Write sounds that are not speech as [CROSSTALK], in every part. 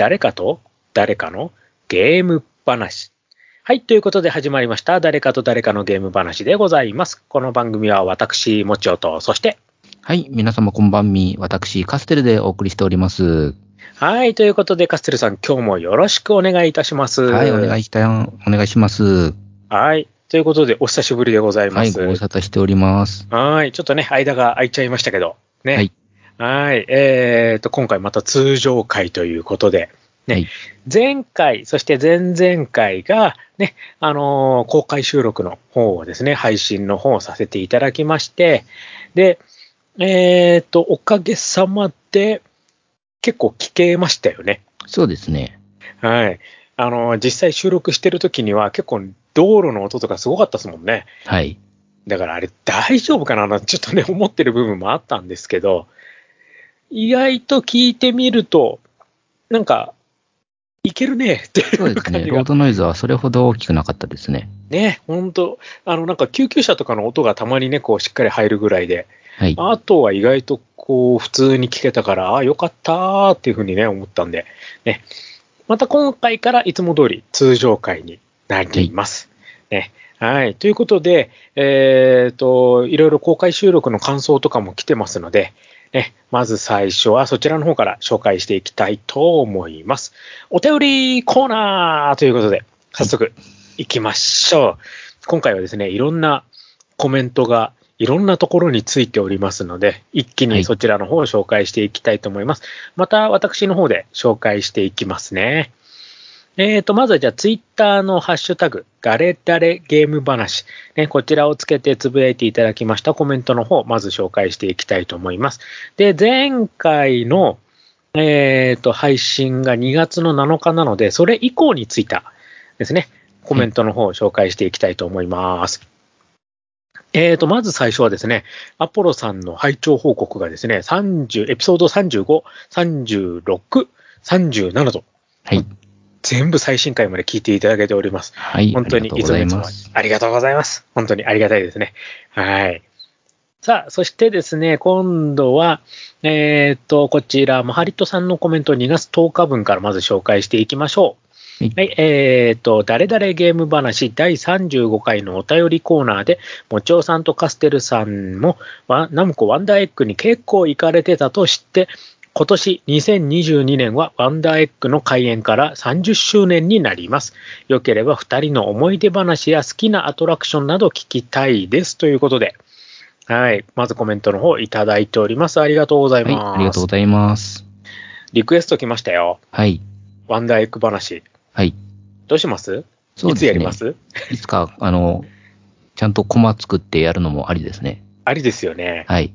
誰かと誰かのゲーム話。はい。ということで始まりました。誰かと誰かのゲーム話でございます。この番組は私、もちおと、そして、はい。皆様こんばんみ。私、カステルでお送りしております。はい。ということで、カステルさん、今日もよろしくお願いいたします。はい。お願いした、お願いします。はい。ということで、お久しぶりでございはい。ます。ご無沙汰しております。はい。ちょっとね、間が空いちゃいましたけど、ね。はい。はい。えーと、今回また通常回ということで、ね、はい前回、そして前々回が、ね、あのー公開収録の方をですね、配信の方をさせていただきまして、で、えーと、おかげさまで、結構聞けましたよね。そうですね。はい。あのー実際収録してる時には結構道路の音とかすごかったですもんね。はい。だからあれ大丈夫かななちょっとね、思ってる部分もあったんですけど、意外と聞いてみると、なんか、いけるねっていうそうですね。感じが。ロードノイズはそれほど大きくなかったですね。ね、本当あの、なんか救急車とかの音がたまにね、こうしっかり入るぐらいで、はい。あとは意外とこう普通に聞けたから、ああ、よかったーっていうふうにね、思ったんで、ね。また今回からいつも通り通常回になります。ね。はい。ということで、えっ、と、いろいろ公開収録の感想とかも来てますので、ね、まず最初はそちらの方から紹介していきたいと思います。お便りコーナーということで、早速行きましょう。今回はですね、いろんなコメントがいろんなところについておりますので、一気はいにそちらの方を紹介していきたいと思います。また私の方で紹介していきますね。えーと、まずはじゃあツイッターのハッシュタグ、誰々ゲーム話、ね、こちらをつけてつぶやいていただきましたコメントの方、まず紹介していきたいと思います。で、前回の、えーと、配信が2月の7日なので、それ以降についたですね、コメントの方を紹介していきたいと思います。えーと、まず最初はですね、アポロさんの拝聴報告がですね、30、エピソード35、36、37と、はい。全部最新回まで聞いていただけております。はい。本当にありがとうございいつもいつもます。ありがとうございます。本当にありがたいですね。はい。さあ、そしてですね、今度は、えっ、と、こちら、マハリットさんのコメント2月10日分からまず紹介していきましょう。はいはい、えっ、と、誰々ゲーム話第35回のお便りコーナーで、もちおさんとカステルさんも、わナムコワンダーエッグに結構行かれてたと知って、今年2022年はワンダーエッグの開園から30周年になります。よければ2人の思い出話や好きなアトラクションなど聞きたいです。ということで、はい。まずコメントの方いただいております。ありがとうございはい。ます。ありがとうございます。リクエスト来ましたよ。はい。ワンダーエッグ話。はい。どうします？いつそうですね。やります？いつか、あの、ちゃんとコマ作ってやるのもありですね。ありですよね。はい。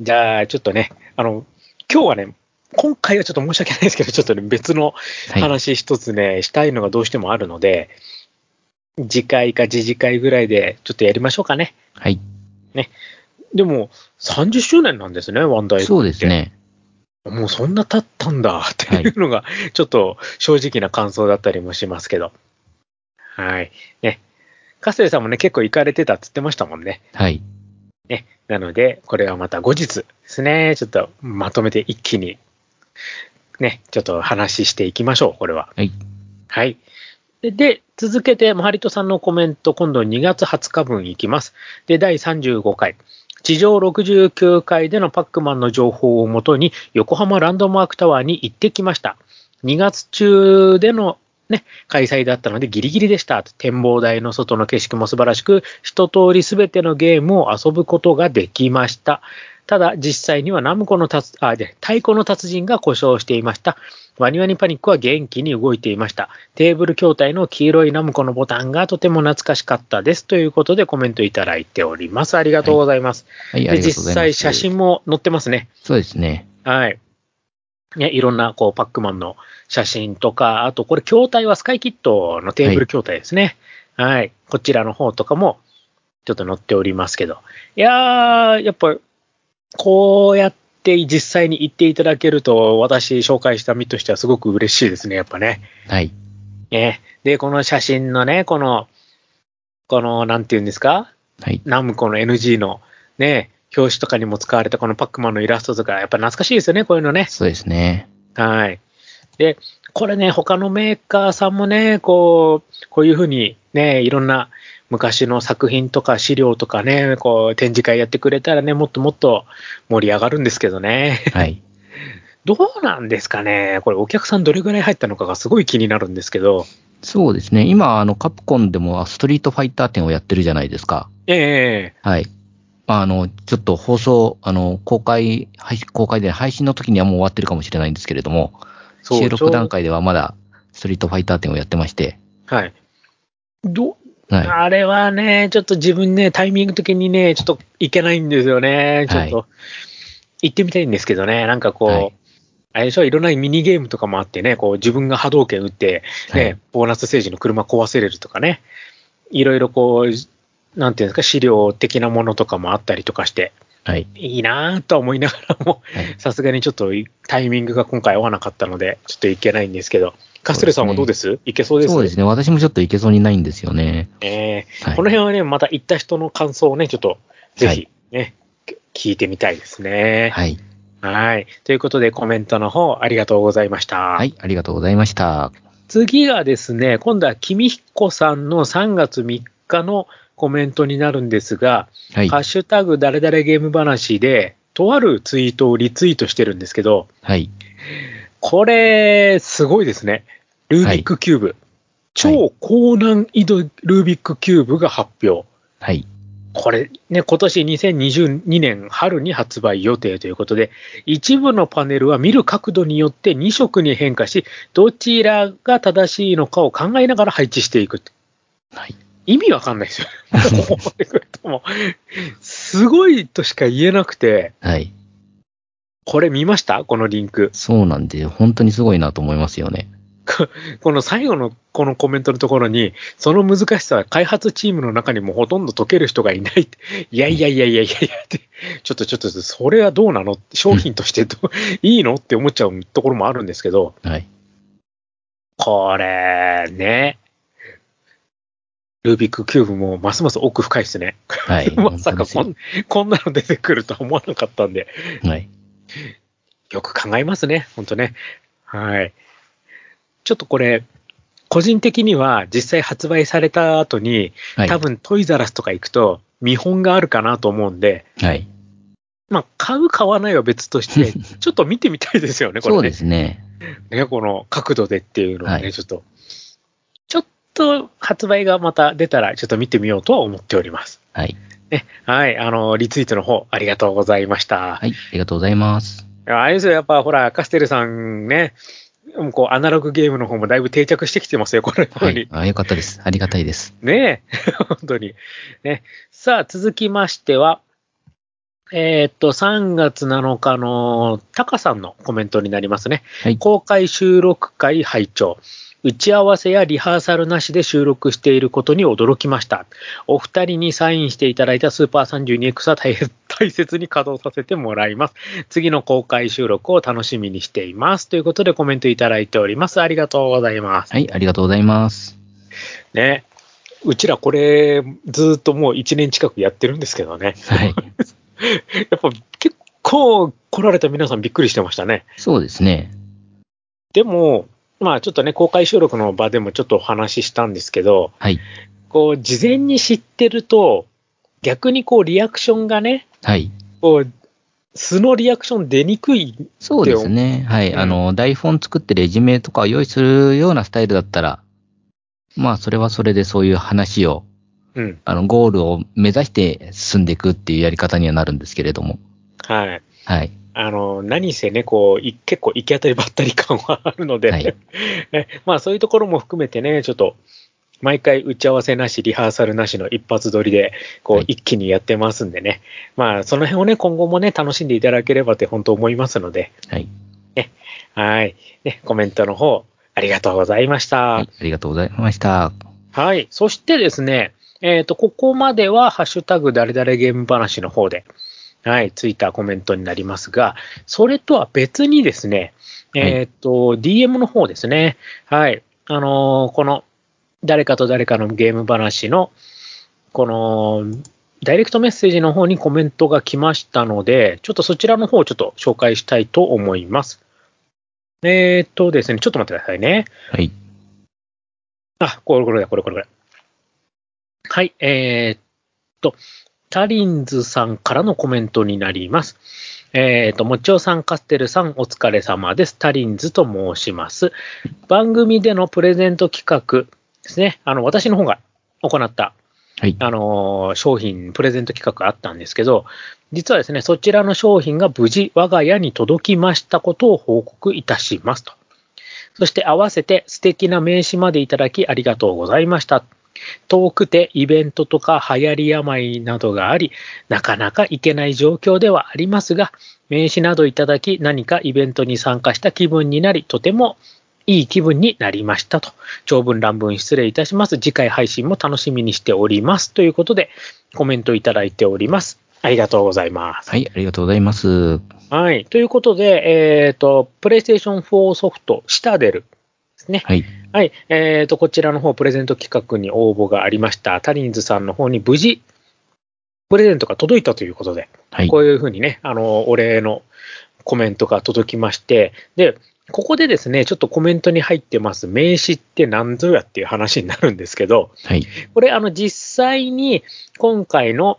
じゃあ、ちょっとね、あの、今日はね、今回はちょっと申し訳ないですけど、ちょっとね、別のはい。話一つね、したいのがどうしてもあるので、次回か次次回ぐらいでちょっとやりましょうかね。はい。でも、30周年なんですね、ワンダーエッグってそうです。ね。もうそんな経ったんだっていうのが、ちょっと正直な感想だったりもしますけど。はい。ね。カステルさんもね、結構行かれてたって言ってましたもんね。はい。ね。なので、これはまた後日ですね。ちょっとまとめて一気に、ね、ちょっと話していきましょう、これは。はい。はい。で、で続けて、マハリトさんのコメント、今度2月20日分いきます。で、第35回。地上69回でのパックマンの情報をもとに、横浜ランドマークタワーに行ってきました。2月中でのね、開催だったのでギリギリでした。展望台の外の景色も素晴らしく、一通りすべてのゲームを遊ぶことができました。ただ、実際にはナムコの達、あ、で、太鼓の達人が故障していました。ワニワニパニックは元気に動いていました。テーブル筐体の黄色いナムコのボタンがとても懐かしかったです。ということでコメントいただいております。ありがとうございます。はい。あで、りがとうございます。実際写真も載ってますね。そうですね。はい。ね、いろんな、こう、パックマンの写真とか、あと、これ、筐体はスカイキットのテーブル筐体ですね。はい。こちらの方とかも、ちょっと載っておりますけど。いやー、やっぱ、こうやって実際に行っていただけると、私紹介した身としてはすごく嬉しいですね、やっぱね。はい。ね。で、この写真のね、この、この、なんていうんですか？はい。ナムコの NG のね、表紙とかにも使われたこのパックマンのイラストとか、やっぱ懐かしいですよね、こういうのね。そうですね。はい。で、これね、他のメーカーさんもね、こう、こういうふうにね、いろんな昔の作品とか資料とかね、こう展示会やってくれたらね、もっともっと盛り上がるんですけどね。はい。[LAUGHS] どうなんですかね？これお客さんどれぐらい入ったのかがすごい気になるんですけど。そうですね。今、あの、カプコンでもストリートファイター展をやってるじゃないですか。ええはい。まあ、あの、ちょっと放送、あの、公開、配信公開で配信の時にはもう終わってるかもしれないんですけれども、収録段階ではまだストリートファイター展をやってまして、はい。ど、はい。あれはね、ちょっと自分ね、タイミング的にね、ちょっといけないんですよね。ちょっと、は行ってみたいんですけどね、なんかこう、はい。あれでしょ、いろんなミニゲームとかもあってね、こう自分が波動拳打って、ね、はい。ボーナスステージの車壊せれるとかね、いろいろこう、なんていうんですか、資料的なものとかもあったりとかして、はい。いいなぁとは思いながらも、はいさすがにちょっとタイミングが今回合わなかったので、ちょっといけないんですけど、カステルさんはどうです？いけそうです？そうですね。私もちょっといけそうにないんですよね。えーはいこの辺はね、また行った人の感想をね、ちょっとぜひね、聞いてみたいですね。はい。はい。ということでコメントの方ありがとうございました。はい。ありがとうございました。次がですね、今度は君彦さんの3月3日のコメントになるんですが、はいハッ。シュタグ誰々ゲーム話で、とあるツイートをリツイートしてるんですけど、はい。これ、すごいですね。ルービックキューブ。超高難易度ルービックキューブが発表。はい。これね、今年2022年春に発売予定ということで、一部のパネルは見る角度によって2色に変化し、どちらが正しいのかを考えながら配置していく。はい。意味わかんないですよ。[LAUGHS] すごいとしか言えなくて、はい。これ見ました？このリンク。そうなんで、本当にすごいなと思いますよね。[LAUGHS] この最後のこのコメントのところに、その難しさは開発チームの中にもほとんど解ける人がいないって。[LAUGHS] いやいやいやいやいやいやって、ちょっとちょっと、それはどうなの？商品としてどう？いいの？って思っちゃうところもあるんですけど、はい。これね、ルービックキューブもますます奥深いですね。はい。[LAUGHS] まさかこ本んこんなの出てくるとは思わなかったんで、はい。よく考えますね、本当ね。はい。ちょっとこれ、個人的には実際発売された後に、はい。多分トイザラスとか行くと見本があるかなと思うんで、はい。まあ、買う買わないは別として、[LAUGHS] ちょっと見てみたいですよね、これね。そうですね。ね、この角度でっていうのはね、はいちょっと。と発売がまた出たら、ちょっと見てみようとは思っております。はい。ね、はい、あの、リツイートの方、ありがとうございました。はい。ありがとうございます。あれですよ、やっぱほら、カステルさんね、もうこう、アナログゲームの方もだいぶ定着してきてますよ、このように。はい。あ、よかったです。ありがたいです。ねえ、[LAUGHS] 本当に。ね。さあ、続きましては、えーっと、3月7日のタカさんのコメントになりますね。はい。公開収録会拝聴打ち合わせやリハーサルなしで収録していることに驚きました。お二人にサインしていただいたスーパー 32X は大変大切に稼働させてもらいます。次の公開収録を楽しみにしています。ということでコメントいただいております。ありがとうございます。はい。ありがとうございます。ね。うちらこれ、ずーっともう1年近くやってるんですけどね。はい。[LAUGHS] やっぱ結構来られた皆さんびっくりしてましたね。そうですね。でも、まあちょっとね、公開収録の場でもちょっとお話ししたんですけど、はい。こう、事前に知ってると、逆にこう、リアクションがね、はい。こう、素のリアクション出にくい。そうですね。はい。うんあの、台本作ってレジュメとかを用意するようなスタイルだったら、まあ、それはそれでそういう話を、うん。あの、ゴールを目指して進んでいくっていうやり方にはなるんですけれども。はい。はい。あの、何せね、こう、い結構行き当たりばったり感はあるので、はい [LAUGHS] ねまあそういうところも含めてね、ちょっと、毎回打ち合わせなし、リハーサルなしの一発撮りで、こうはい一気にやってますんでね。まあその辺をね、今後もね、楽しんでいただければって本当思いますので、はい。はい。ね、コメントの方、ありがとうございました。はい。ありがとうございました。はい。そしてですね、えっ、と、ここまでは、ハッシュタグ誰々ゲーム話の方で、はい、ツイッターコメントになりますが、それとは別にですね、えっ、と、DM の方ですね。はい。あのーこの、誰かと誰かのゲーム話の、この、ダイレクトメッセージの方にコメントが来ましたので、ちょっとそちらの方をちょっと紹介したいと思います。えーっとですね、ちょっと待ってくださいね。はい。あ、これこれだ、これこれこれ。はい、えーっと、タリンズさんからのコメントになります。えーっと、もちおさん、カステルさん、お疲れ様です。タリンズと申します。番組でのプレゼント企画ですね。あの、私の方が行った、はい。あのー商品、プレゼント企画あったんですけど、実はですね、そちらの商品が無事我が家に届きましたことを報告いたしますと。そして合わせて素敵な名刺までいただきありがとうございました。遠くてイベントとか流行り病などがあり、なかなか行けない状況ではありますが、名刺などいただき何かイベントに参加した気分になり、とてもいい気分になりましたと。長文乱文失礼いたします。次回配信も楽しみにしております。ということで、コメントいただいております。ありがとうございます。はい、ありがとうございます。はい。ということで、えっ、と、プレイステーション4ソフト、シタデルですね。はい。はい。えっ、と、こちらの方、プレゼント企画に応募がありました。タリンズさんの方に無事、プレゼントが届いたということで、はいこ。ういうふうにね、あの、お礼のコメントが届きまして、で、ここでですね、ちょっとコメントに入ってます名刺って何ぞやっていう話になるんですけど、はい。これ、あの、実際に今回の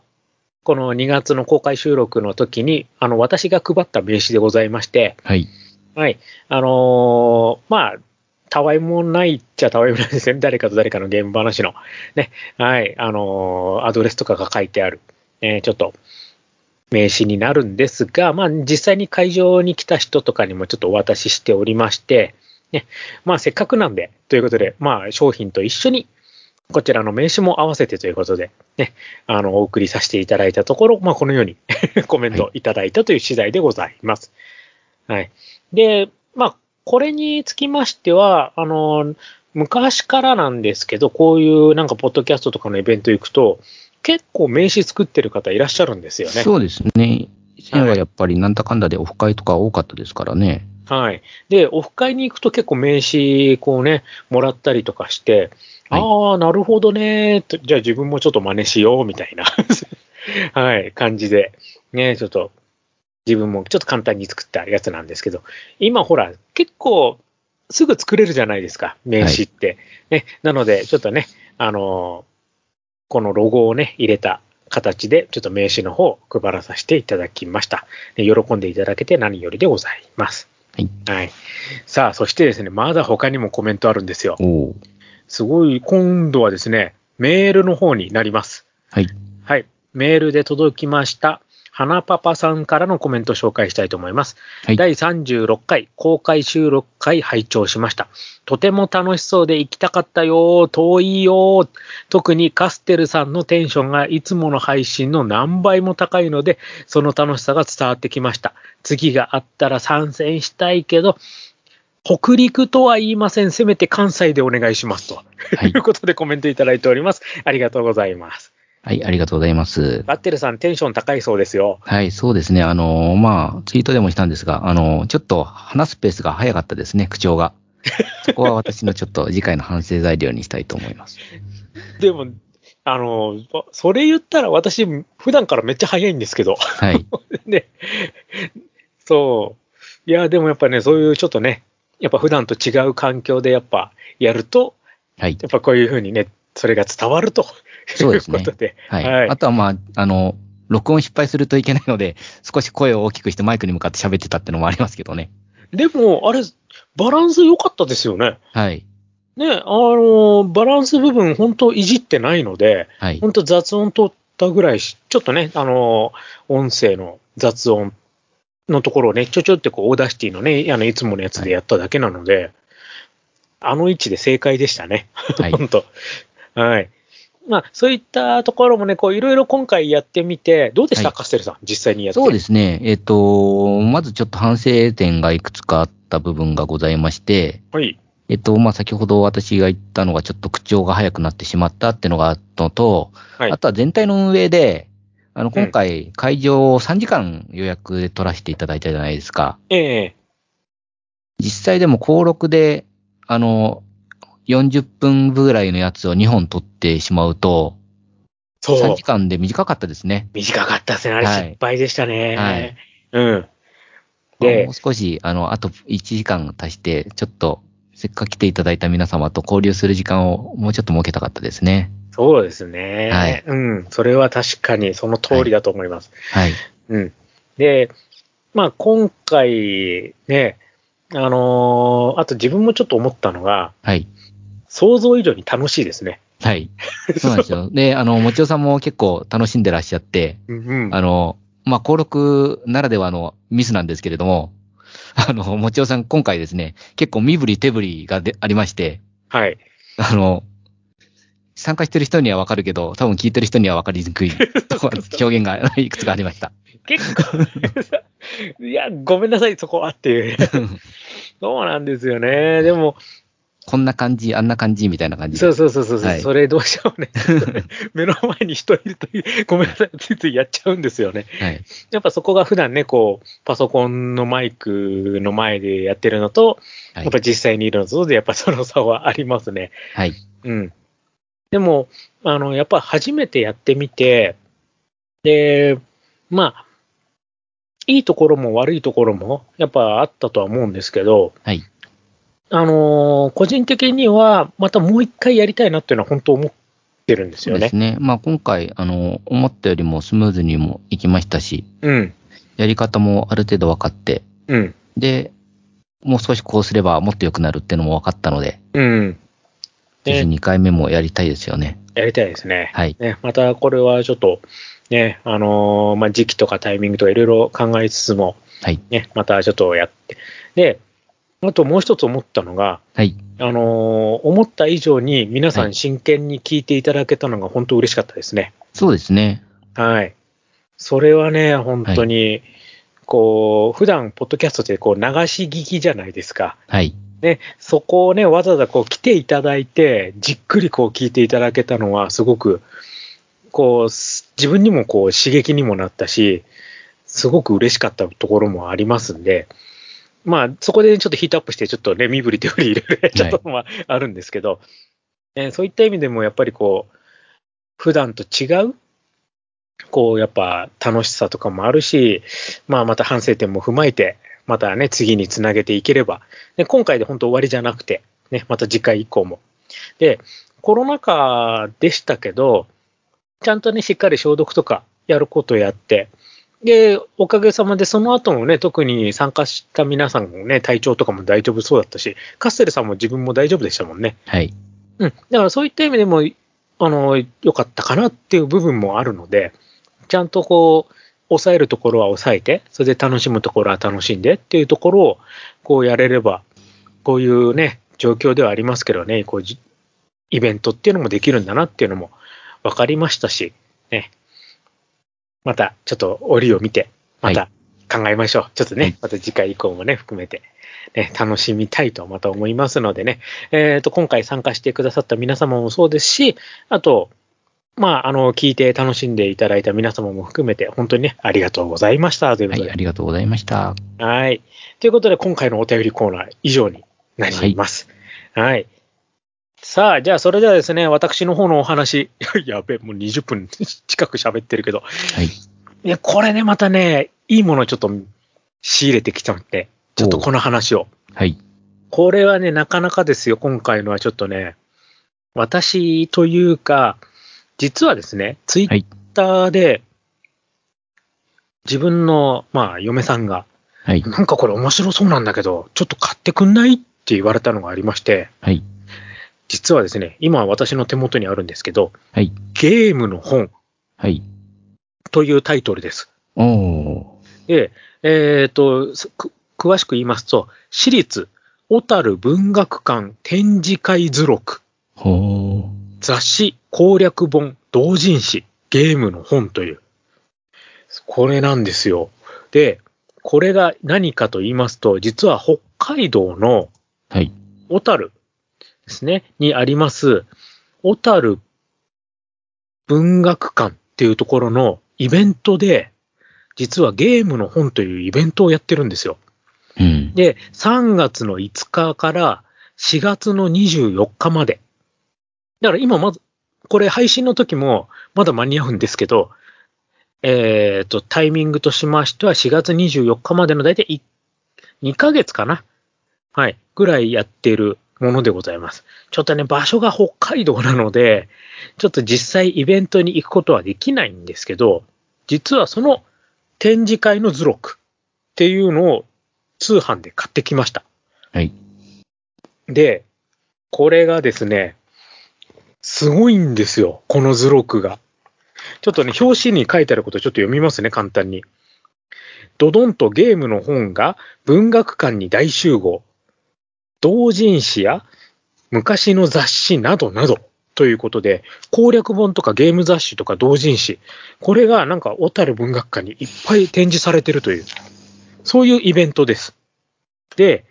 この2月の公開収録の時に、あの、私が配った名刺でございまして、はい。はい。あのーまあ、たわいもないっちゃたわいもないですね。誰かと誰かの現場話の。ね。はい。あのーアドレスとかが書いてある。えーちょっと、名刺になるんですが、まあ、実際に会場に来た人とかにもちょっとお渡ししておりまして、ね。まあ、せっかくなんで、ということで、まあ、商品と一緒に、こちらの名刺も合わせてということで、ね、あの、お送りさせていただいたところ、まあ、このように [LAUGHS] コメントいただいたという次第でございます。はい。で、まあ、これにつきましては、あの、昔からなんですけど、こういうなんか、ポッドキャストとかのイベント行くと、結構名刺作ってる方いらっしゃるんですよね。そうですね。以前はやっぱりなんだかんだでオフ会とか多かったですからね。はい。で、オフ会に行くと結構名刺、こうね、もらったりとかして、はいああ、なるほどねと、じゃあ自分もちょっと真似しよう、みたいな、[LAUGHS] はい、感じで、ね、ちょっと、自分もちょっと簡単に作ったやつなんですけど、今ほら、結構、すぐ作れるじゃないですか、名刺って。ね、なので、ちょっとね、あのーこのロゴをね、入れた形で、ちょっと名刺の方を配らさせていただきました。ね喜んでいただけて何よりでございます。はい。はい。さあ、そしてですね、まだ他にもコメントあるんですよ。すごい、今度はですね、メールの方になります。はい。はい。メールで届きました。花パパさんからのコメントを紹介したいと思います。はい。第36回公開収録会拝聴しました。とても楽しそうで行きたかったよ、遠いよ。特にカステルさんのテンションがいつもの配信の何倍も高いので、その楽しさが伝わってきました。次があったら参戦したいけど、北陸とは言いません。せめて関西でお願いしますと。はいと [LAUGHS] いうことでコメントいただいております。ありがとうございます。はい、ありがとうございます。バッテルさんテンション高いそうですよ。はい、そうですね。あの、まあ、ツイートでもしたんですが、あの、ちょっと話すペースが早かったですね、口調が。[LAUGHS] そこは私のちょっと次回の反省材料にしたいと思います。でも、あの、それ言ったら私、普段からめっちゃ早いんですけど。はい。[LAUGHS] ね。そう。いや、でもやっぱね、そういうちょっとね、やっぱ普段と違う環境でやっぱやると、はい。やっぱこういうふうにね、それが伝わるとそうですねいうことで。はい。はいあとはまあ、あの、録音失敗するといけないので、[LAUGHS] 少し声を大きくしてマイクに向かって喋ってたってのもありますけどね。でも、あれ、バランス良かったですよね。はい。ね、あの、バランス部分本当いじってないので、はい。本当雑音取ったぐらいし、ちょっとね、あの、音声の雑音のところをね、ちょちょってこう、 Audacity のね、あの、いつものやつでやっただけなので、あの位置で正解でしたね。はい [LAUGHS] 本当はい。まあ、そういったところもね、こう、いろいろ今回やってみて、どうでした、はいカステルさん、実際にやって。そうですね。えっ、と、まずちょっと反省点がいくつかあった部分がございまして、はい。えっと、まあ、先ほど私が言ったのがちょっと口調が早くなってしまったっていうのがあったのと、はいあとは全体の運営で、あの、今回会場を3時間予約で取らせていただいたじゃないですか。ええ実際でも登録で、あの、40分ぐらいのやつを2本取ってしまうと、3そう時。間で短かったですね。短かったですね。あれはい失敗でしたね。はいうん。でもう少し、あの、あと1時間足して、ちょっと、せっかく来ていただいた皆様と交流する時間をもうちょっと設けたかったですね。そうですね。はいうん。それは確かにその通りだと思います。はい。うん。で、まあ今回ね、あのーあと自分もちょっと思ったのが、はい。想像以上に楽しいですね。はい。そうなんですよ。[LAUGHS] で、あの、もちおさんも結構楽しんでらっしゃって、うんうん。あの、まあ、登録ならではのミスなんですけれども、[LAUGHS] あの、もちおさん今回ですね、結構身振り手振りがでありまして、はい。あの、参加してる人にはわかるけど、多分聞いてる人にはわかりにくい [LAUGHS] 表現がいくつかありました。結構、いや、ごめんなさい、そこはっていう。そうなんですよね。でも、こんな感じ、あんな感じみたいな感じそうで。そうそうそう、はいそれどうしようね。[LAUGHS] 目の前に人いると、ごめんなさい、ついついやっちゃうんですよね。はい。やっぱそこが普段ね、こう、パソコンのマイクの前でやってるのと、はいやっぱ実際にいるのとで、やっぱその差はありますね。はい。うん。でも、あの、やっぱ初めてやってみて、で、まあ、いいところも悪いところも、やっぱあったとは思うんですけど、はい。あのー個人的には、またもう一回やりたいなっていうのは本当思ってるんですよねです。ね。まあ、今回、あの、思ったよりもスムーズにもいきましたし、うん。やり方もある程度分かって、うん。で、もう少しこうすればもっと良くなるっていうのも分かったので、うん。ぜひね、2回目もやりたいですよね。やりたいですね。はい。ね、またこれはちょっと、ね、あのーまあ、時期とかタイミングとかいろいろ考えつつも、はい。ね、またちょっとやって。で、あともう一つ思ったのが、はい。あのー思った以上に皆さはいん真剣に聞いていただけたのが本当嬉しかったですね。そうですね。はい。それはね、本当に、こう、普段、ポッドキャストってこう流し聞きじゃないですか。はい。ね、そこをね、わざわざこう来ていただいて、じっくりこう聞いていただけたのは、すごく、こう、す自分にもこう刺激にもなったし、すごく嬉しかったところもありますんで、まあ、そこでちょっとヒートアップして、ちょっとね、身振り手振り入れるちょっとまあ、あるんですけど、ねそういった意味でもやっぱりこう、普段と違う、こう、やっぱ楽しさとかもあるし、まあ、また反省点も踏まえて、またね、次につなげていければ、で今回で本当終わりじゃなくて、ね、また次回以降も。で、コロナ禍でしたけど、ちゃんとね、しっかり消毒とかやることやって、で、おかげさまでその後もね、特に参加した皆さんもね、体調とかも大丈夫そうだったし、カステルさんも自分も大丈夫でしたもんね。はい。うん。だからそういった意味でも、あの、良かったかなっていう部分もあるので、ちゃんとこう、抑えるところは抑えて、それで楽しむところは楽しんでっていうところを、こうやれれば、こういうね、状況ではありますけどね、こうじ、イベントっていうのもできるんだなっていうのも分かりましたし、ね。また、ちょっと折を見て、また考えましょう。ちょっとね、はいまた次回以降もね、含めて、ね、楽しみたいとまた思いますのでね、えっ、と、今回参加してくださった皆様もそうですし、あと、まあ、あの、聞いて楽しんでいただいた皆様も含めて、本当にね、ありがとうございました。というはい。ことで。ありがとうございました。はい。ということで、今回のお便りコーナー以上になります。はい。さあ、じゃあ、それではですね、私の方のお話、[LAUGHS] やべえ、もう20分 [LAUGHS] 近く喋ってるけど、はい。いや、これね、またね、いいものをちょっと仕入れてきちゃって、ちょっとこの話を。はい。これはね、なかなかですよ、今回のはちょっとね、私というか、実はですね、ツイッターで、自分の、まあ、嫁さんが、はい。なんかこれ面白そうなんだけど、ちょっと買ってくんないって言われたのがありまして、はい。実はですね、今私の手元にあるんですけど、はい。ゲームの本はい。というタイトルです。で、えっ、と、すく詳しく言いますと、私立小樽文学館展示会図録。雑誌攻略本同人誌ゲームの本という、これなんですよ。で、これが何かと言いますと、実は北海道のはい。ですね、にあります、小樽文学館っていうところのイベントで、実はゲームの本というイベントをやってるんですよ。うん。で、3月の5日から4月の24日まで。だから今まず、これ配信の時もまだ間に合うんですけど、えっ、と、タイミングとしましては4月24日までの大体1 2ヶ月かなはい。ぐらいやってるものでございます。ちょっとね、場所が北海道なので、ちょっと実際イベントに行くことはできないんですけど、実はその展示会の図録っていうのを通販で買ってきました。はい。で、これがですね、すごいんですよ、この図録が。ちょっとね、表紙に書いてあることちょっと読みますね、簡単に。ドドンとゲームの本が文学館に大集合。同人誌や昔の雑誌などなどということで、攻略本とかゲーム雑誌とか同人誌、これがなんか小樽文学館にいっぱい展示されてるという、そういうイベントです。で、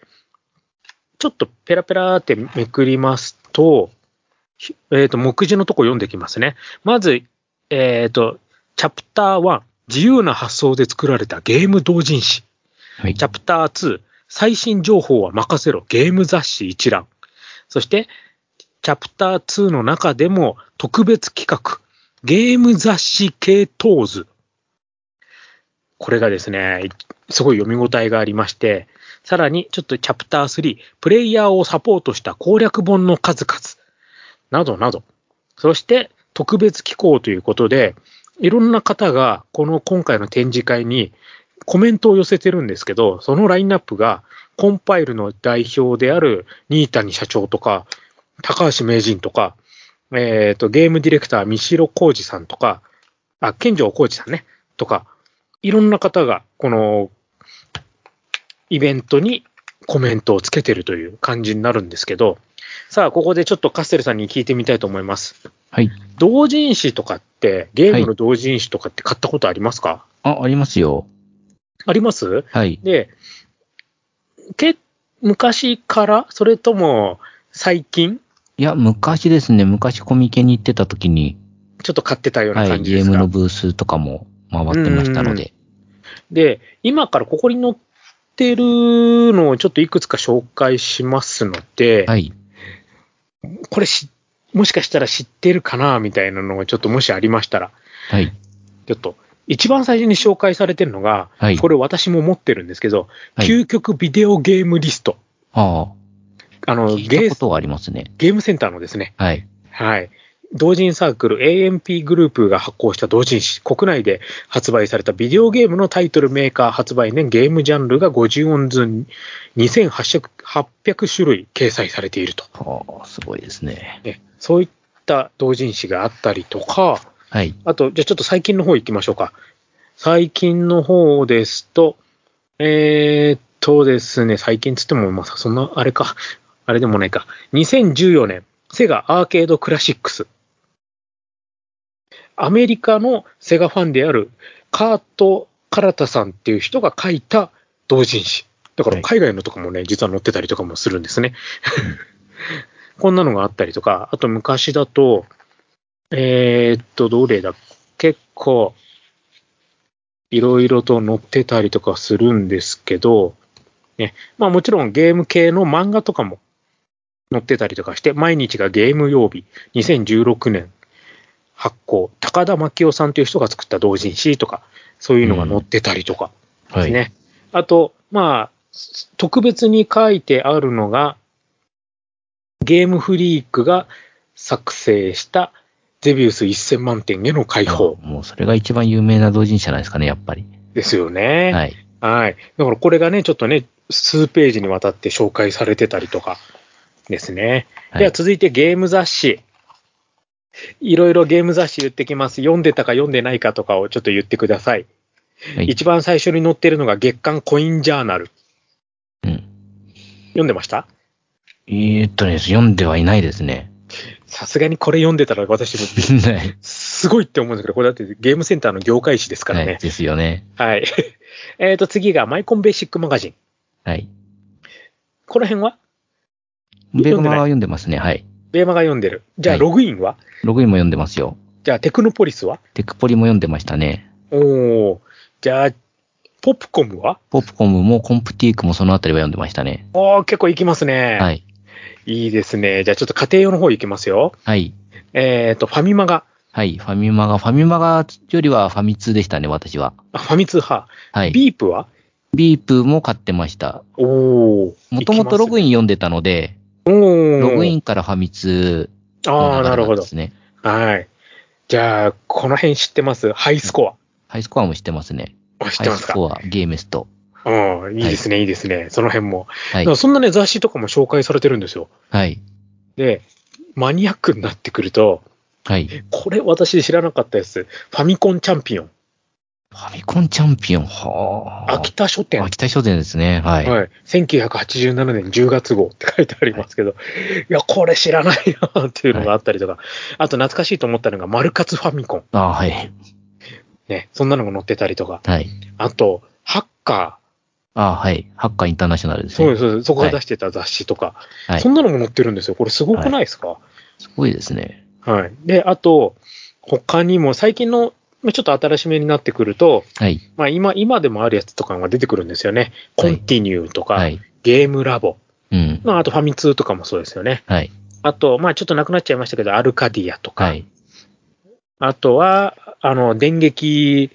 ちょっとペラペラってめくりますと、ひえっ、と、目次のとこ読んできますね。まず、えっ、と、チャプター1、自由な発想で作られたゲーム同人誌。はい。チャプター2、最新情報は任せろ、ゲーム雑誌一覧。そして、チャプター2の中でも特別企画、ゲーム雑誌系統図。これがですね、すごい読み応えがありまして、さらにちょっとチャプター3、プレイヤーをサポートした攻略本の数々、などなど。そして、特別機構ということで、いろんな方がこの今回の展示会にコメントを寄せてるんですけど、そのラインナップが、コンパイルの代表である新谷社長とか、高橋名人とか、えっ、と、ゲームディレクター、三代浩二さんとか、あ、健城浩二さんね、とか、いろんな方が、この、イベントにコメントをつけてるという感じになるんですけど、さあ、ここでちょっとカステルさんに聞いてみたいと思います。はい。同人誌とかって、ゲームの同人誌とかって買ったことありますか、あ、ありますよ。あります？はい。で、け、昔から？それとも最近？いや、昔ですね、昔コミケに行ってた時に、ちょっと買ってたようなはい、感じですか、ゲームのブースとかも回ってましたので。で、今からここに載ってるのをちょっといくつか紹介しますので、はい。これし、もしかしたら知ってるかな？みたいなのがちょっともしありましたら、はい。ちょっと、一番最初に紹介されてるのが、はいこれ私も持ってるんですけど、はい究極ビデオゲームリスト。ああ、あの、ゲーありますね。ゲームセンターのですね、はい。はい。同人サークル AMP グループが発行した同人誌、国内で発売されたビデオゲームのタイトルメーカー発売年ゲームジャンルが50音順2800種類掲載されていると。はあ、すごいですね。ねそういった同人誌があったりとか、はい。あと、じゃあちょっと最近の方行きましょうか。最近の方ですと、えーっとですね、最近つっても、まあ、そんな、あれか、[LAUGHS] あれでもないか。2014年、セガアーケードクラシックス。アメリカのセガファンであるカート・カラタさんっていう人が書いた同人誌。だからはい海外のとかもね、実は載ってたりとかもするんですね。[LAUGHS] こんなのがあったりとか、あと昔だと、えーっと、どれだ結構、いろいろと載ってたりとかするんですけど、ね、まあもちろんゲーム系の漫画とかも載ってたりとかして、毎日がゲーム曜日、2016年発行、高田真紀夫さんという人が作った同人誌とか、そういうのが載ってたりとかはい。ですね。あと、まあ、特別に書いてあるのが、ゲームフリークが作成したゼビウス1000万点への解放もうそれが一番有名な同人誌じゃないですかね、やっぱり。ですよね。はい。はい。だからこれがね、ちょっとね、数ページにわたって紹介されてたりとかですね。はいでは続いてゲーム雑誌。いろいろゲーム雑誌言ってきます。読んでたか読んでないかとかをちょっと言ってください。はい。一番最初に載ってるのが月刊コインジャーナル。うん。読んでました？えーっとね、読んではいないですね。さすがにこれ読んでたら私もは [LAUGHS] い。すごいって思うんですけど、これだってゲームセンターの業界誌ですからね。はい。ですよね。はい。[LAUGHS] えっと、次がマイコンベーシックマガジン。はい。この辺は？ベーマは読んでますね。はい。ベーマが読んでる。じゃあ、はいログインは、ログインも読んでますよ。じゃあ、テクノポリスは？テクポリも読んでましたね。おー。じゃあ、ポップコムは？ポップコムもコンプティークもそのあたりは読んでましたね。おー、結構いきますね。。はいい。いいですね。じゃあ、ちょっと家庭用の方いきますよ。はい。えっと、ファミマが、はい。ファミマが、ファミマがよりはファミ通でしたね、私は。あファミ通派。はい。ビープは？ビープも買ってました。おー。もともとログイン。ン読んでたので、おー。ログインからファミ通のああ、なるほど。んですね。はい。じゃあ、この辺知ってます？ハイスコハイスコアも知ってますね。知っハイてますか？スコア、ゲーメスト。うん、いいですね、いいですね。その辺も。はい。そんなね、雑誌とかも紹介されてるんですよ。はい。で、マニアックになってくると、はい。これ私知らなかったです。ファミコンチャンピオン。ファミコンチャンピオン？はあ。秋田書店。秋田書店ですね。はい。はい。1987年10月号って書いてありますけど、い、や、これ知らないなっていうのがあったりとか、あと懐かしいと思ったのが、マルカツファミコン。あはい。ね、そんなのが載ってたりとか、はい。あと、ハッカあはい。ハッカーインターナショナルでー、すね。そうです、そうですそこが出してた雑誌とか、はいそ。んなのも載ってるんですよ。これすごくないですか、すごいですね。はい。で、あと、他にも最近の、まあちょっと新しめになってくると、はい。まあ今、今でもあるやつとかが出てくるんですよね。コンティニューとか、はい。ゲームラボ。うん。まああとファミ通とかもそうですよね。はい。あと、まあちょっとなくなっちゃいましたけど、アルカディアとか、はい。あとは、あの、電撃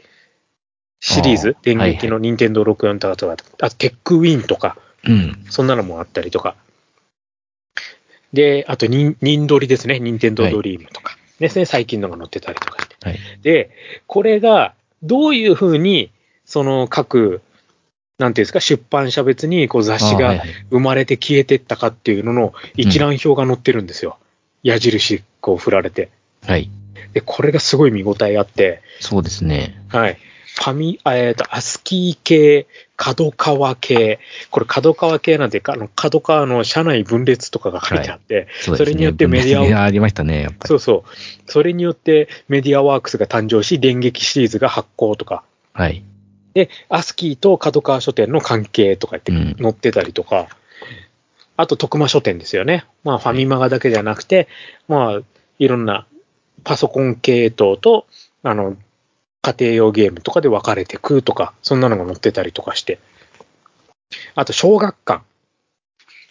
シリーズ？電撃の任天堂64とかとか、あとテックウィンとか、うん。そんなのもあったりとか。で、あと、ニン、ニンドリですね。任天堂ドリームとか。ですね。最近のが載ってたりとかして。はい。で、これが、どういうふうに、その各、なんていうんですか、出版社別にこう雑誌が生まれて消えてったかっていうのの一覧表が載ってるんですよ。矢印、こう振られて。はい。で、これがすごい見応えあって、そうですね。はい。ファミ、あえっ、と、アスキー系、角川系、これ角川系なんていうか、あの、角川の社内分裂とかが書いてあって、そうですね。それによってメディアをありましたね、やっぱり。そうそう。それによってメディアワークスが誕生し、電撃シリーズが発行とか、はい。で、アスキーと角川書店の関係とか言ってうん載ってたりとか、あと徳間書店ですよね。まあファミマガだけじゃなくて、まあいろんなパソコン系統と、あの、家庭用ゲームとかで分かれてくとか、そんなのが載ってたりとかして。あと小学館。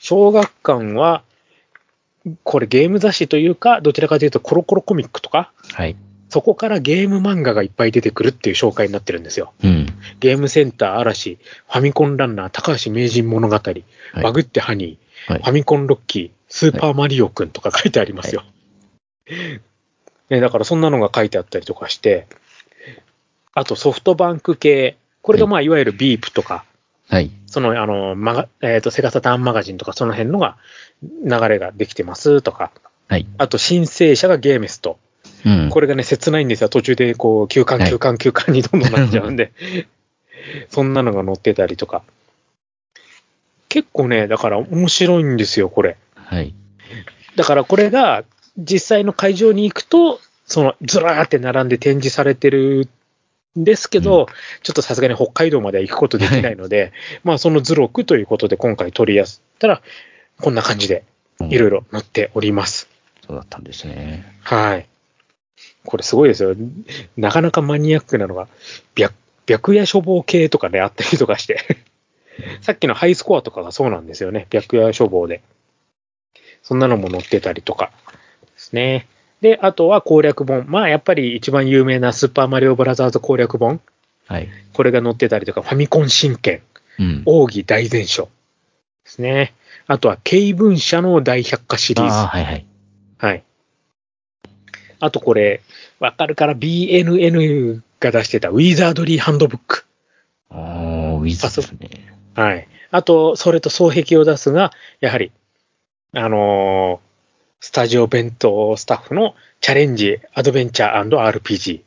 小学館は、これゲーム雑誌というか、どちらかというとコロコロコミックとか、はい。そこからゲーム漫画がいっぱい出てくるっていう紹介になってるんですよ。うん。ゲームセンター嵐、ファミコンランナー、高橋名人物語、はいバグってハニー、はいファミコンロッキー、スーパーマリオくんとか書いてありますよ。ね、だからそんなのが書いてあったりとかして、あとソフトバンク系、これがまあいわゆるビープとか、はい。そのあの、マガえっ、と、セガサターンマガジンとかその辺のが流れができてますとか、はい。あと申請者がゲーメスト。うん。これがね、切ないんですよ。途中でこう、休館、はい休館、休館にどんどんなっちゃうんで。[LAUGHS] そんなのが載ってたりとか。結構ね、だから面白いんですよ、これ。はい。だからこれが実際の会場に行くと、そのずらーって並んで展示されてるんですけど、ちょっとさすがに北海道までは行くことできないので、まあその図録ということで今回取りやすったら、こんな感じでいろいろ載っております。そうだったんですね。はい。これすごいですよ。なかなかマニアックなのが、白白夜処方系とかね、あったりとかして。さっきのハイスコアとかがそうなんですよね。白夜処方で。そんなのも載ってたりとかですね。で、あとは攻略本。まあ、やっぱり一番有名なスーパーマリオブラザーズ攻略本。はい。これが載ってたりとか、ファミコン神剣、うん。奥義大全書ですね。あとは、経文社の大百科シリーズ。ああ、はいはい。はい。あとこれ、わかるから BNN が出してたウィザードリーハンドブック。おー、ウィズですね。はい。あと、それと双璧を出すが、やはり、あのースタジオ弁当スタッフのチャレンジアドベンチャー &RPG。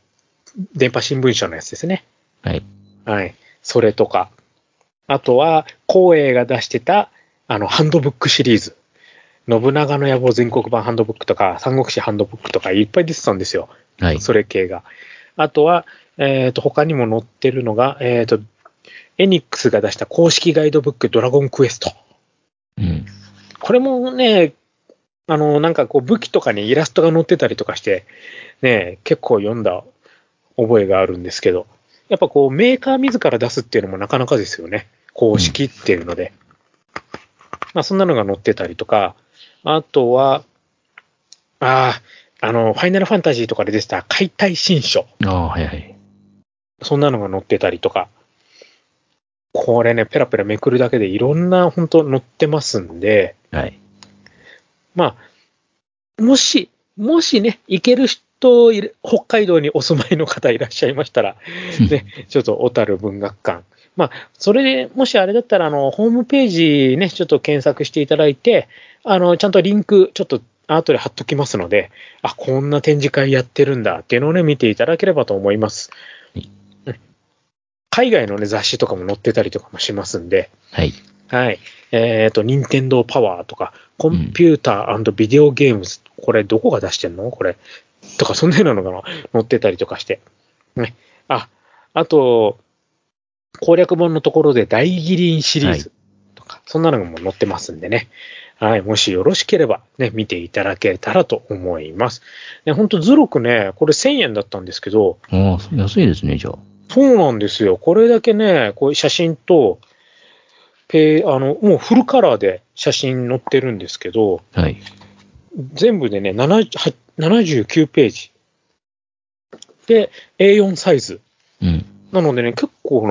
電波新聞社のやつですね。はい。はい。それとか。あとは、光栄が出してた、あの、ハンドブックシリーズ。信長の野望全国版ハンドブックとか、三国志ハンドブックとかいっぱい出てたんですよ。はい。それ系が。あとは、えっ、と、他にも載ってるのが、えっ、と、エニックスが出した公式ガイドブックドラゴンクエスト。うん。これもね、あの、なんかこう武器とかにイラストが載ってたりとかして、ね、結構読んだ覚えがあるんですけど、やっぱこうメーカー自ら出すっていうのもなかなかですよね。公式っていうので。まあそんなのが載ってたりとか、あとは、ああ、あの、ファイナルファンタジーとかで出てた解体新書。ああ、はいはい。そんなのが載ってたりとか。これね、ペラペラめくるだけでいろんな本当載ってますんで、はい。まあ、もし、もしね、行ける人いる、北海道にお住まいの方いらっしゃいましたら、ね、ちょっと小樽文学館。まあ、それでもしあれだったら、あの、ホームページね、ちょっと検索していただいて、あの、ちゃんとリンク、ちょっと後で貼っときますので、あ、こんな展示会やってるんだっていうのをね、見ていただければと思います。海外のね、雑誌とかも載ってたりとかもしますんで、はい。はい。えっ、と、任天堂パワーとか、コンピュータービデオゲームズ、これどこが出してんの？これ。とか、そんなようなのが [LAUGHS] 載ってたりとかして。ね。あ、あと、攻略本のところで大義林シリーズとか、そんなのも載ってますんでね。はい。もしよろしければね、見ていただけたらと思います。ね、ほんとずるくね、これ1000円だったんですけど、おー安いですね、じゃあ。そうなんですよ。これだけね、こういう写真と、ペあの、もうフルカラーで写真載ってるんですけど、はい。全部でね、70は79ページ。で、A4 サイズ。うん。なのでね、結構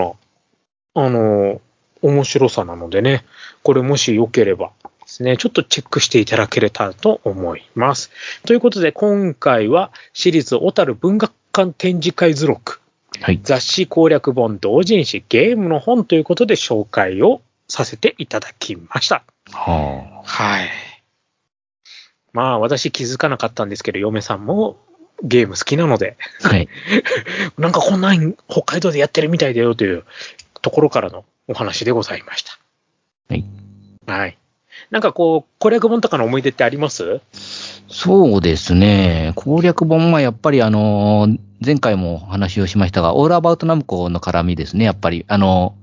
な、あの、面白さなのでね、これもしよければですね、ちょっとチェックしていただけれたと思います。ということで、今回は、私立小樽文学館展示会図録。はい。雑誌攻略本同人誌ゲームの本ということで紹介をさせていただきました。ははい。まあ私気づかなかったんですけど、嫁さんもゲーム好きなので、あ。はい。[LAUGHS] なんかこんなん北海道でやってるみたいだよというところからのお話でございました。はい。はい。なんかこう、攻略本とかの思い出ってあります？そうですね。攻略本はやっぱりあのー前回も話をしましたが、オールアバウトナムコの絡みですね。やっぱり、あのー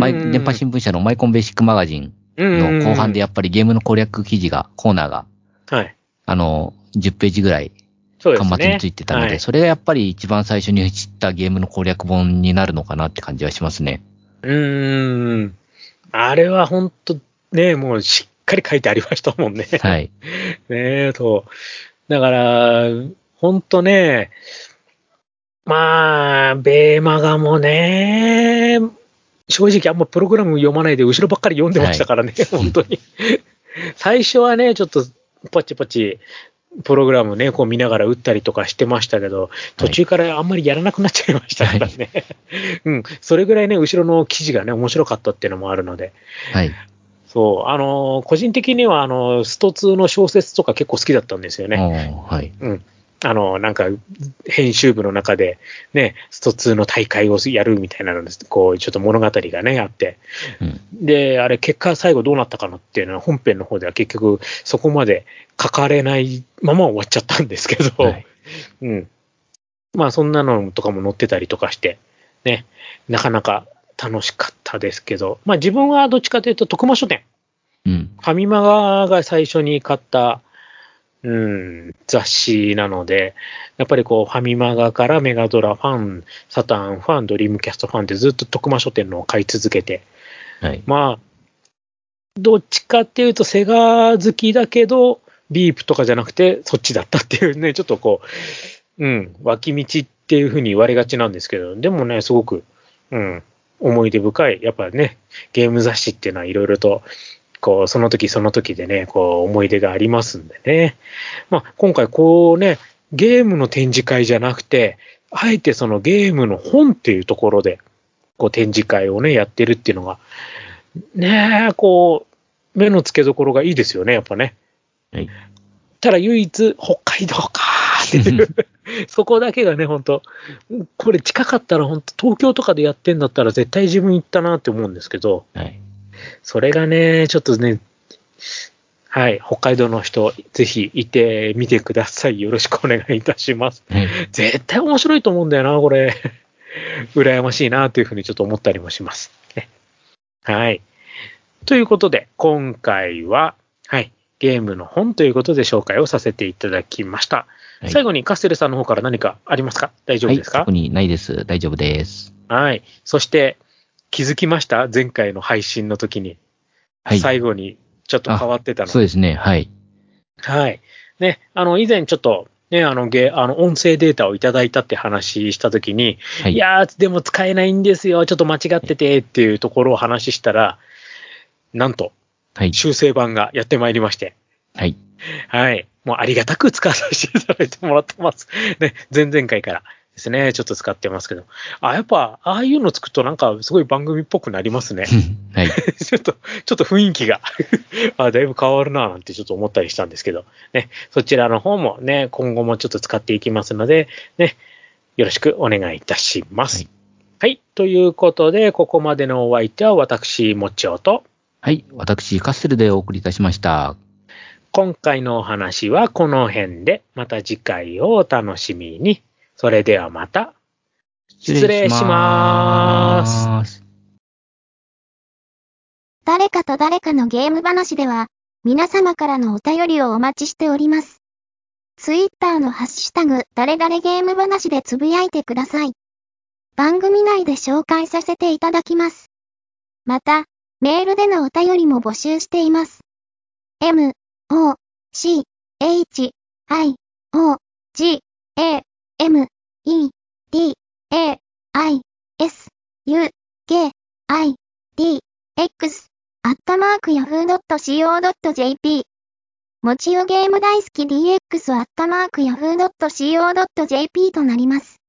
マイうん電波新聞社のマイコンベーシックマガジンうんの後半でやっぱりゲームの攻略記事が、コーナーが、はい。あのー10ページぐらいそうですね。端末についてたので、はいそれがやっぱり一番最初に知ったゲームの攻略本になるのかなって感じはしますね。うーん。あれは本当ね、もうしっかり書いてありましたもんね。はい。[LAUGHS] ねえ、と。だから、本当ね、まあ、ベーマガもね、正直あんまプログラム読まないで後ろばっかり読んでましたからね、本当に。最初はね、ちょっとパチパチ、プログラムね、こう見ながら打ったりとかしてましたけど、途中からあんまりやらなくなっちゃいましたからね。[LAUGHS] うん、それぐらいね、後ろの記事がね、面白かったっていうのもあるので、はい。そう、あの、個人的には、あの、スト2の小説とか結構好きだったんですよね。はい。うん。あの、なんか、編集部の中で、ね、スト2の大会をやるみたいなのです。こう、ちょっと物語がね、あって。うん。で、あれ、結果最後どうなったかなっていうのは、本編の方では結局、そこまで書かれないまま終わっちゃったんですけど、はい。うん。まあ、そんなのとかも載ってたりとかして、ね、なかなか楽しかったですけど、まあ、自分はどっちかというと、徳間書店。うん。ファミマガが最初に買った、うん、雑誌なので、やっぱりこう、ファミマガからメガドラファン、サターンファン、ドリームキャストファンってずっと徳間書店のを買い続けて、はい。まあ、どっちかっていうとセガ好きだけど、ビープとかじゃなくてそっちだったっていうね、[LAUGHS] ちょっとこう、うん、脇道っていうふうに言われがちなんですけど、でもね、すごく、うん、思い出深い、やっぱね、ゲーム雑誌っていうのはいろいろと、こう、その時その時でね、こう、思い出がありますんでね。まあ、今回こうね、ゲームの展示会じゃなくて、あえてそのゲームの本っていうところで、こう展示会をね、やってるっていうのが、ねえ、こう、目の付けどころがいいですよね、やっぱね。はい。ただ唯一、北海道かーっていう、[LAUGHS] そこだけがね、本当これ近かったら本当東京とかでやってんだったら絶対自分行ったなって思うんですけど、はい。それがね、ちょっとね、はい、北海道の人、ぜひいてみてください。よろしくお願いいたします。はい。絶対面白いと思うんだよな、これ。羨ましいなというふうにちょっと思ったりもします。ねはい。ということで、今回は、はい、ゲームの本ということで紹介をさせていただきました。はい最後にカステルさんの方から何かありますか？大丈夫ですか？はい、特にないです。大丈夫です。はい。そして、気づきました？前回の配信の時に。はい。最後にちょっと変わってたの。そうですね。はい。はい。ね、あの、以前ちょっと、ね、あの、ゲあの音声データをいただいたって話したときに、はいいやー、でも使えないんですよ、ちょっと間違っててっていうところを話したら、なんと、はい。修正版がやってまいりまして、はい。はい。もうありがたく使わさせていただいてもらってます。ね、前々回からですね、ちょっと使ってますけど。あ、やっぱ、ああいうのつくとなんかすごい番組っぽくなりますね。はい。[LAUGHS] ちょっと、ちょっと雰囲気が [LAUGHS] あ、だいぶ変わるなぁなんてちょっと思ったりしたんですけど、ね、そちらの方もね、今後もちょっと使っていきますので、ね、よろしくお願いいたします。はい。ということで、ここまでのお相手は私、もちおと、はい。私、カッセルでお送りいたしました。今回のお話はこの辺で、また次回をお楽しみに。それではまた。失礼します。す。誰かと誰かのゲーム話では、皆様からのお便りをお待ちしております。ツイッターのハッシュタグ、誰々ゲーム話でつぶやいてください。番組内で紹介させていただきます。また、メールでのお便りも募集しています。m, o, c, h, i, o, g, a, m, e, d, a, i, s, u, k, i, d, x アットマーク yahoo.co.jp もちよゲーム大好き DX アットマーク yahoo.co.jp となります。